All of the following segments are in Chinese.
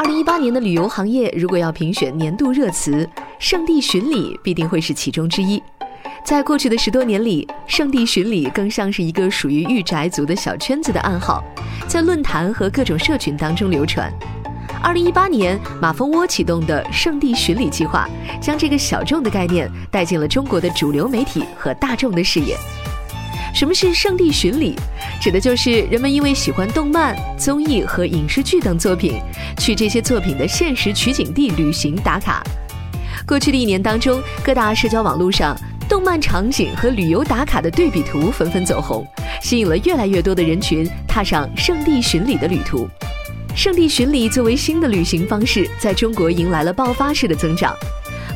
二零一八年的旅游行业，如果要评选年度热词，圣地巡礼必定会是其中之一。在过去的十多年里，圣地巡礼更像是一个属于御宅族的小圈子的暗号，在论坛和各种社群当中流传。二零一八年，马蜂窝启动的圣地巡礼计划，将这个小众的概念带进了中国的主流媒体和大众的视野。什么是圣地巡礼？指的就是人们因为喜欢动漫、综艺和影视剧等作品，去这些作品的现实取景地旅行打卡。过去的一年当中，各大社交网络上动漫场景和旅游打卡的对比图纷纷走红，吸引了越来越多的人群踏上圣地巡礼的旅途。圣地巡礼作为新的旅行方式，在中国迎来了爆发式的增长。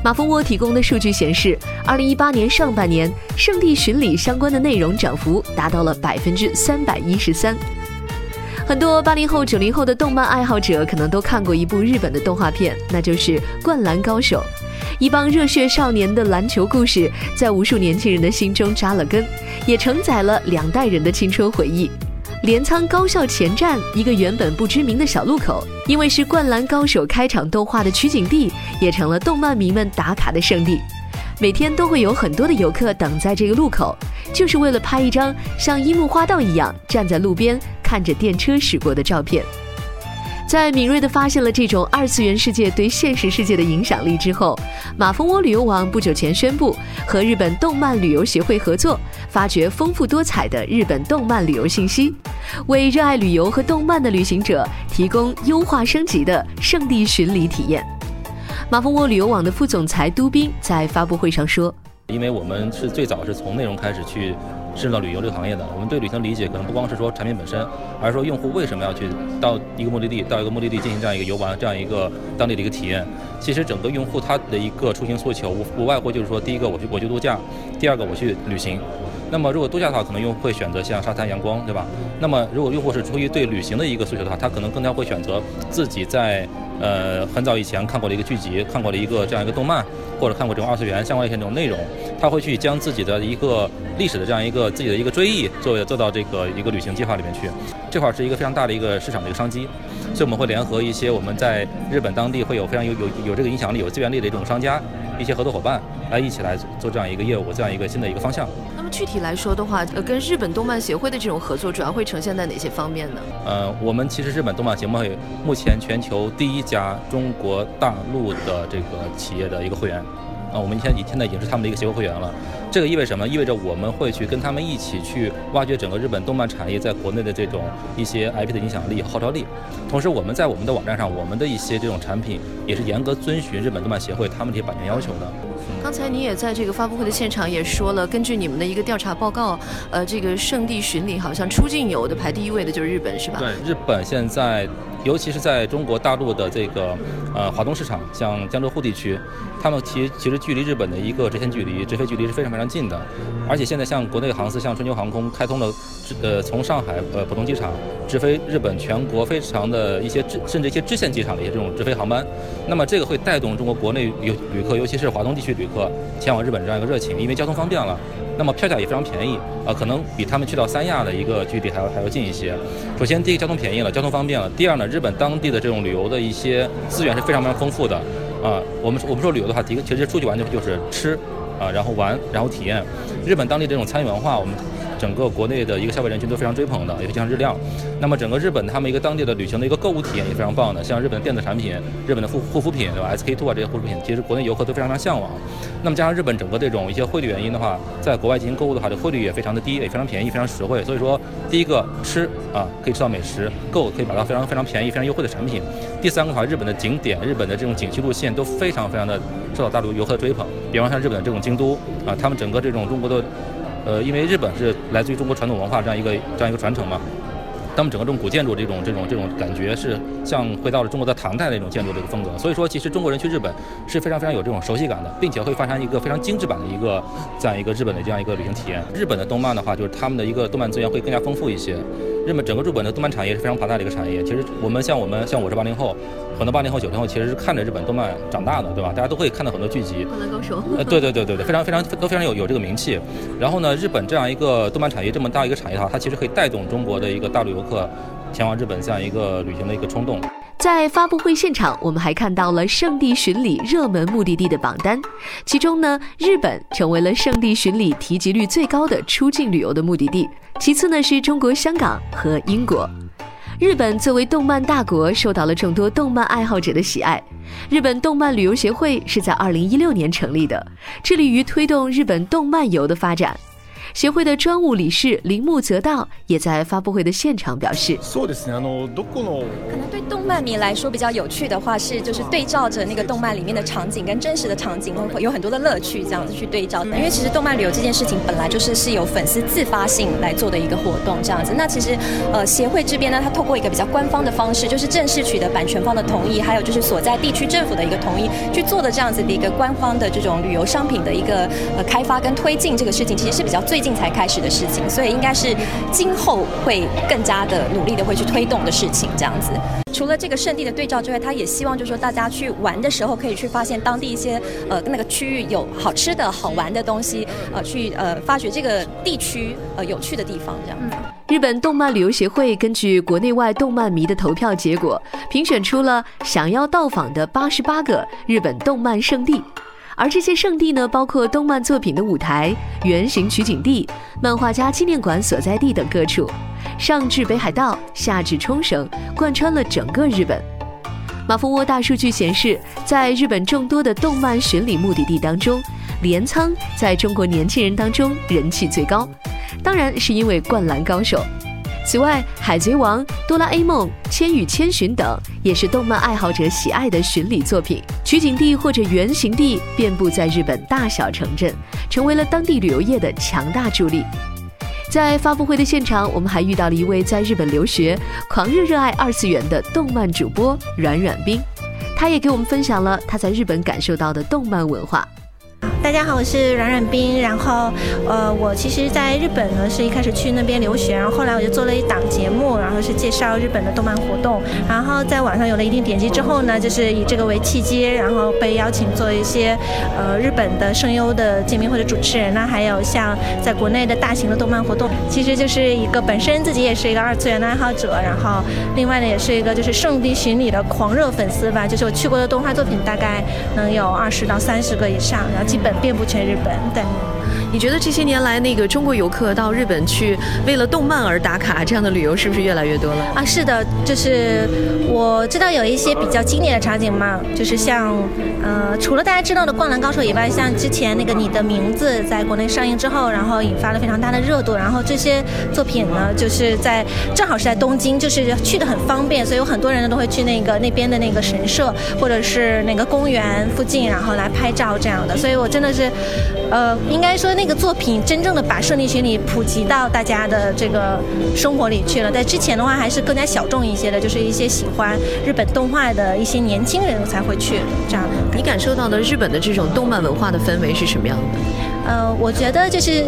马蜂窝提供的数据显示，二零一八年上半年，圣地巡礼相关的内容涨幅达到了百分之三百一十三。很多八零后、九零后的动漫爱好者可能都看过一部日本的动画片，那就是《灌篮高手》。一帮热血少年的篮球故事，在无数年轻人的心中扎了根，也承载了两代人的青春回忆。镰仓高校前站，一个原本不知名的小路口，因为是《灌篮高手》开场动画的取景地，也成了动漫迷们打卡的圣地。每天都会有很多的游客等在这个路口，就是为了拍一张像樱木花道一样站在路边看着电车驶过的照片。在敏锐地发现了这种二次元世界对现实世界的影响力之后，马蜂窝旅游网不久前宣布和日本动漫旅游协会合作，发掘丰富多彩的日本动漫旅游信息，为热爱旅游和动漫的旅行者提供优化升级的圣地巡礼体验。马蜂窝旅游网的副总裁都斌在发布会上说：“因为我们是最早是从内容开始去。”深入到旅游这个行业的，我们对旅行理解可能不光是说产品本身，而是说用户为什么要去到一个目的地，到一个目的地进行这样一个游玩，这样一个当地的一个体验。其实整个用户他的一个出行诉求无无外乎就是说，第一个我去我去度假，第二个我去旅行。那么如果度假的话，可能用户会选择像沙滩阳光，对吧？那么如果用户是出于对旅行的一个诉求的话，他可能更加会选择自己在。呃，很早以前看过的一个剧集，看过的一个这样一个动漫，或者看过这种二次元相关一些这种内容，他会去将自己的一个历史的这样一个自己的一个追忆，作为做到这个一个旅行计划里面去。这块是一个非常大的一个市场的一个商机，所以我们会联合一些我们在日本当地会有非常有有有这个影响力、有资源力的一种商家，一些合作伙伴来一起来做这样一个业务，这样一个新的一个方向。那么具体来说的话，呃，跟日本动漫协会的这种合作，主要会呈现在哪些方面呢？呃，我们其实日本动漫协会目前全球第一家中国大陆的这个企业的一个会员，啊，我们现在现在已经是他们的一个协会会员了。这个意味什么？意味着我们会去跟他们一起去挖掘整个日本动漫产业在国内的这种一些 IP 的影响力、号召力。同时，我们在我们的网站上，我们的一些这种产品也是严格遵循日本动漫协会他们这些版权要求的。刚才你也在这个发布会的现场也说了，根据你们的一个调查报告，呃，这个圣地巡礼好像出境游的排第一位的就是日本，是吧？对，日本现在。尤其是在中国大陆的这个呃华东市场，像江浙沪地区，他们其其实距离日本的一个直线距离、直飞距离是非常非常近的。而且现在像国内航司，像春秋航空开通了，呃从上海呃浦东机场直飞日本全国非常的一些支甚至一些支线机场的一些这种直飞航班。那么这个会带动中国国内游旅客，尤其是华东地区旅客前往日本这样一个热情，因为交通方便了。那么票价也非常便宜，啊，可能比他们去到三亚的一个距离还要还要近一些。首先，第一个交通便宜了，交通方便了；第二呢，日本当地的这种旅游的一些资源是非常非常丰富的，啊，我们我们说旅游的话，第一个其实出去玩就就是吃，啊，然后玩，然后体验。日本当地这种餐饮文化，我们。整个国内的一个消费人群都非常追捧的，尤其像日料。那么整个日本他们一个当地的旅行的一个购物体验也非常棒的，像日本的电子产品、日本的护护肤品，对吧？SK two 啊这些护肤品，其实国内游客都非常非常向往。那么加上日本整个这种一些汇率原因的话，在国外进行购物的话，这汇率也非常的低，也非常便宜，非常实惠。所以说，第一个吃啊可以吃到美食，购可以买到非常非常便宜、非常优惠的产品。第三个的话，日本的景点、日本的这种景区路线都非常非常的受到大陆游客的追捧。比方像日本的这种京都啊，他们整个这种中国的。呃，因为日本是来自于中国传统文化这样一个这样一个传承嘛，他们整个这种古建筑这种这种这种感觉是像回到了中国的唐代那种建筑的一个风格，所以说其实中国人去日本是非常非常有这种熟悉感的，并且会发生一个非常精致版的一个这样一个日本的这样一个旅行体验。日本的动漫的话，就是他们的一个动漫资源会更加丰富一些。日本整个日本的动漫产业是非常庞大的一个产业。其实我们像我们像我是八零后，很多八零后九零后其实是看着日本动漫长大的，对吧？大家都会看到很多剧集。灌篮高手。呃，对对对对对，非常非常都非常有有这个名气。然后呢，日本这样一个动漫产业这么大一个产业的话，它其实可以带动中国的一个大陆游客前往日本这样一个旅行的一个冲动。在发布会现场，我们还看到了圣地巡礼热门目的地的榜单，其中呢，日本成为了圣地巡礼提及率最高的出境旅游的目的地，其次呢是中国香港和英国。日本作为动漫大国，受到了众多动漫爱好者的喜爱。日本动漫旅游协会是在2016年成立的，致力于推动日本动漫游的发展。协会的专务理事铃木泽道也在发布会的现场表示：，そうですね。あのどこの可能对动漫迷来说比较有趣的话是，就是对照着那个动漫里面的场景跟真实的场景，会有很多的乐趣，这样子去对照。因为其实动漫旅游这件事情本来就是是由粉丝自发性来做的一个活动，这样子。那其实呃协会这边呢，它透过一个比较官方的方式，就是正式取得版权方的同意，还有就是所在地区政府的一个同意去做的这样子的一个官方的这种旅游商品的一个呃开发跟推进这个事情，其实是比较最 近才开始的事情，所以应该是今后会更加的努力的会去推动的事情，这样子。除了这个圣地的对照之外，他也希望就是说大家去玩的时候可以去发现当地一些呃那个区域有好吃的好玩的东西，呃去呃发掘这个地区呃有趣的地方，这样。日本动漫旅游协会根据国内外动漫迷的投票结果，评选出了想要到访的八十八个日本动漫圣地。而这些圣地呢，包括动漫作品的舞台、原型取景地、漫画家纪念馆所在地等各处，上至北海道，下至冲绳，贯穿了整个日本。马蜂窝大数据显示，在日本众多的动漫巡礼目的地当中，镰仓在中国年轻人当中人气最高，当然是因为《灌篮高手》。此外，《海贼王》《哆啦 A 梦》《千与千寻》等也是动漫爱好者喜爱的巡礼作品，取景地或者原型地遍布在日本大小城镇，成为了当地旅游业的强大助力。在发布会的现场，我们还遇到了一位在日本留学、狂热热爱二次元的动漫主播阮阮冰，他也给我们分享了他在日本感受到的动漫文化。大家好，我是阮阮冰。然后，呃，我其实在日本呢是一开始去那边留学，然后后来我就做了一档节目，然后是介绍日本的动漫活动。然后在网上有了一定点击之后呢，就是以这个为契机，然后被邀请做一些呃日本的声优的见面或者主持人呢，还有像在国内的大型的动漫活动。其实就是一个本身自己也是一个二次元的爱好者，然后另外呢也是一个就是圣地巡礼的狂热粉丝吧。就是我去过的动画作品大概能有二十到三十个以上，然后基本遍布全日本。对。你觉得这些年来，那个中国游客到日本去为了动漫而打卡，这样的旅游是不是越来越多了？啊，是的，就是我知道有一些比较经典的场景嘛，就是像呃，除了大家知道的《灌篮高手》以外，像之前那个《你的名字》在国内上映之后，然后引发了非常大的热度，然后这些作品呢，就是在正好是在东京，就是去的很方便，所以有很多人呢都会去那个那边的那个神社或者是那个公园附近，然后来拍照这样的，所以我真的是，呃，应该说那。个作品真正的把圣地巡礼普及到大家的这个生活里去了。在之前的话，还是更加小众一些的，就是一些喜欢日本动画的一些年轻人才会去这样。你感受到的日本的这种动漫文化的氛围是什么样的？呃，我觉得就是，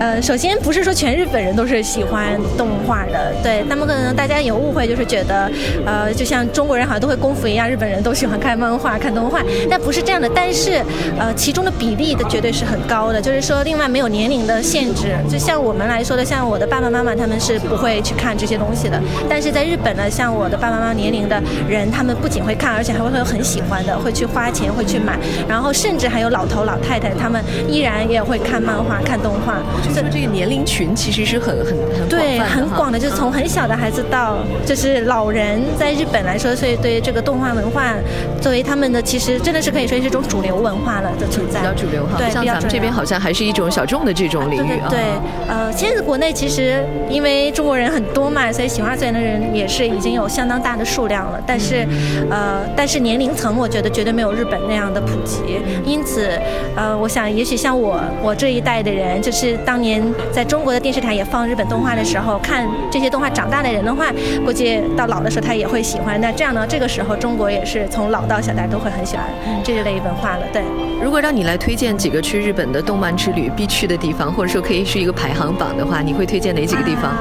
呃，首先不是说全日本人都是喜欢动画的，对，那么可能大家有误会，就是觉得，呃，就像中国人好像都会功夫一样，日本人都喜欢看漫画、看动画，但不是这样的。但是，呃，其中的比例的绝对是很高的，就是说，另外没有年龄的限制。就像我们来说的，像我的爸爸妈妈他们是不会去看这些东西的，但是在日本呢，像我的爸爸妈妈年龄的人，他们不仅会看，而且还会会很喜欢的，会去花钱，会去买，然后甚至还有老头老太太，他们依然。也会看漫画、看动画，就是这个年龄群其实是很很很对很广的，就是从很小的孩子到就是老人，在日本来说，所以对这个动画文化作为他们的，其实真的是可以说是一种主流文化了的存在，比较主流哈。对，像咱们这边好像还是一种小众的这种领域啊。对，呃，现在国内其实因为中国人很多嘛，所以喜欢二次元的人也是已经有相当大的数量了。但是，呃，但是年龄层我觉得绝对没有日本那样的普及。因此，呃，我想也许像我。我这一代的人，就是当年在中国的电视台也放日本动画的时候，看这些动画长大的人的话，估计到老的时候他也会喜欢。那这样呢，这个时候中国也是从老到小，大家都会很喜欢这一类文化了。对，如果让你来推荐几个去日本的动漫之旅必去的地方，或者说可以是一个排行榜的话，你会推荐哪几个地方？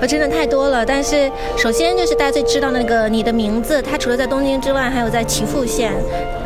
我真的太多了。但是首先就是大家最知道那个你的名字，它除了在东京之外，还有在岐阜县，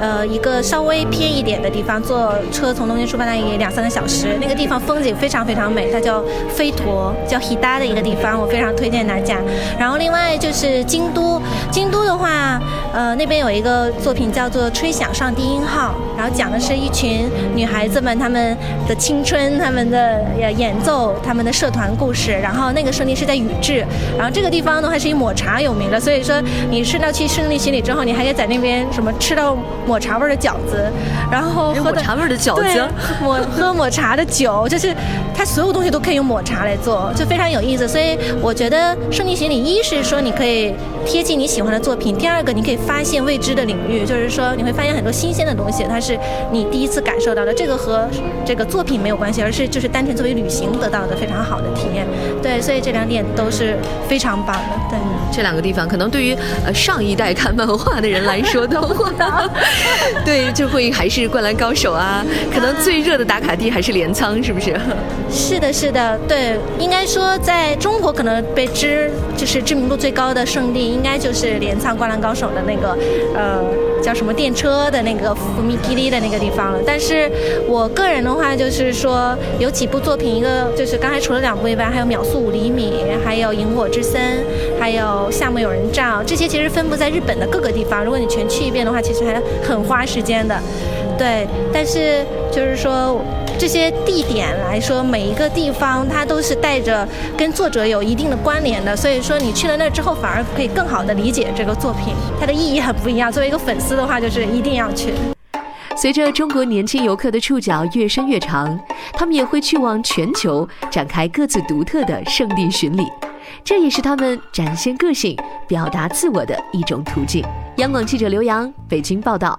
呃，一个稍微偏一点的地方，坐车从东京出发大概两三个小时，那个地方风景非常非常美，它叫飞陀，叫 Hida 的一个地方，我非常推荐大家。然后另外就是京都，京都的话，呃，那边有一个作品叫做《吹响上低音号》，然后讲的是一群女孩子们她们的青春，她们的演奏，她们的社团故事。然后那个圣地是在宇治，然后这个地方呢还是以抹茶有名的，所以说你顺道去胜利洗礼之后，你还可以在那边什么吃到抹茶味的饺子，然后喝抹茶味的饺子，抹喝抹茶的酒，就是它所有东西都可以用抹茶来做，就非常有意思。所以我觉得圣地巡礼，一是说你可以贴近你喜欢的作品，第二个你可以发现未知的领域，就是说你会发现很多新鲜的东西，它是你第一次感受到的。这个和这个作品没有关系，而是就是单纯作为旅行得到的非常好的体验。对，所以这两点都是非常棒的。对，这两个地方可能对于呃上一代看漫画的人来说的话，对，就会还是《灌篮高手》啊，可能最热的打卡地还是镰仓，是不是？是的，是的，对，应该说在中国可能被知就是知名度最高的圣地，应该就是镰仓《灌篮高手》的那个呃叫什么电车的那个福米基利的那个地方了。但是我个人的话，就是说有几部作品，一个就是刚才除了两部以外，还有《秒速五厘米》，还有《萤火之森》，还有《夏目友人帐》，这些其实分布在日本的各个地方。如果你全去一遍的话，其实还很花时间的。对，但是就是说这些地点来说，每一个地方它都是带着跟作者有一定的关联的，所以说你去了那之后，反而可以更好的理解这个作品，它的意义很不一样。作为一个粉丝的话，就是一定要去。随着中国年轻游客的触角越伸越长，他们也会去往全球展开各自独特的圣地巡礼，这也是他们展现个性、表达自我的一种途径。央广记者刘洋，北京报道。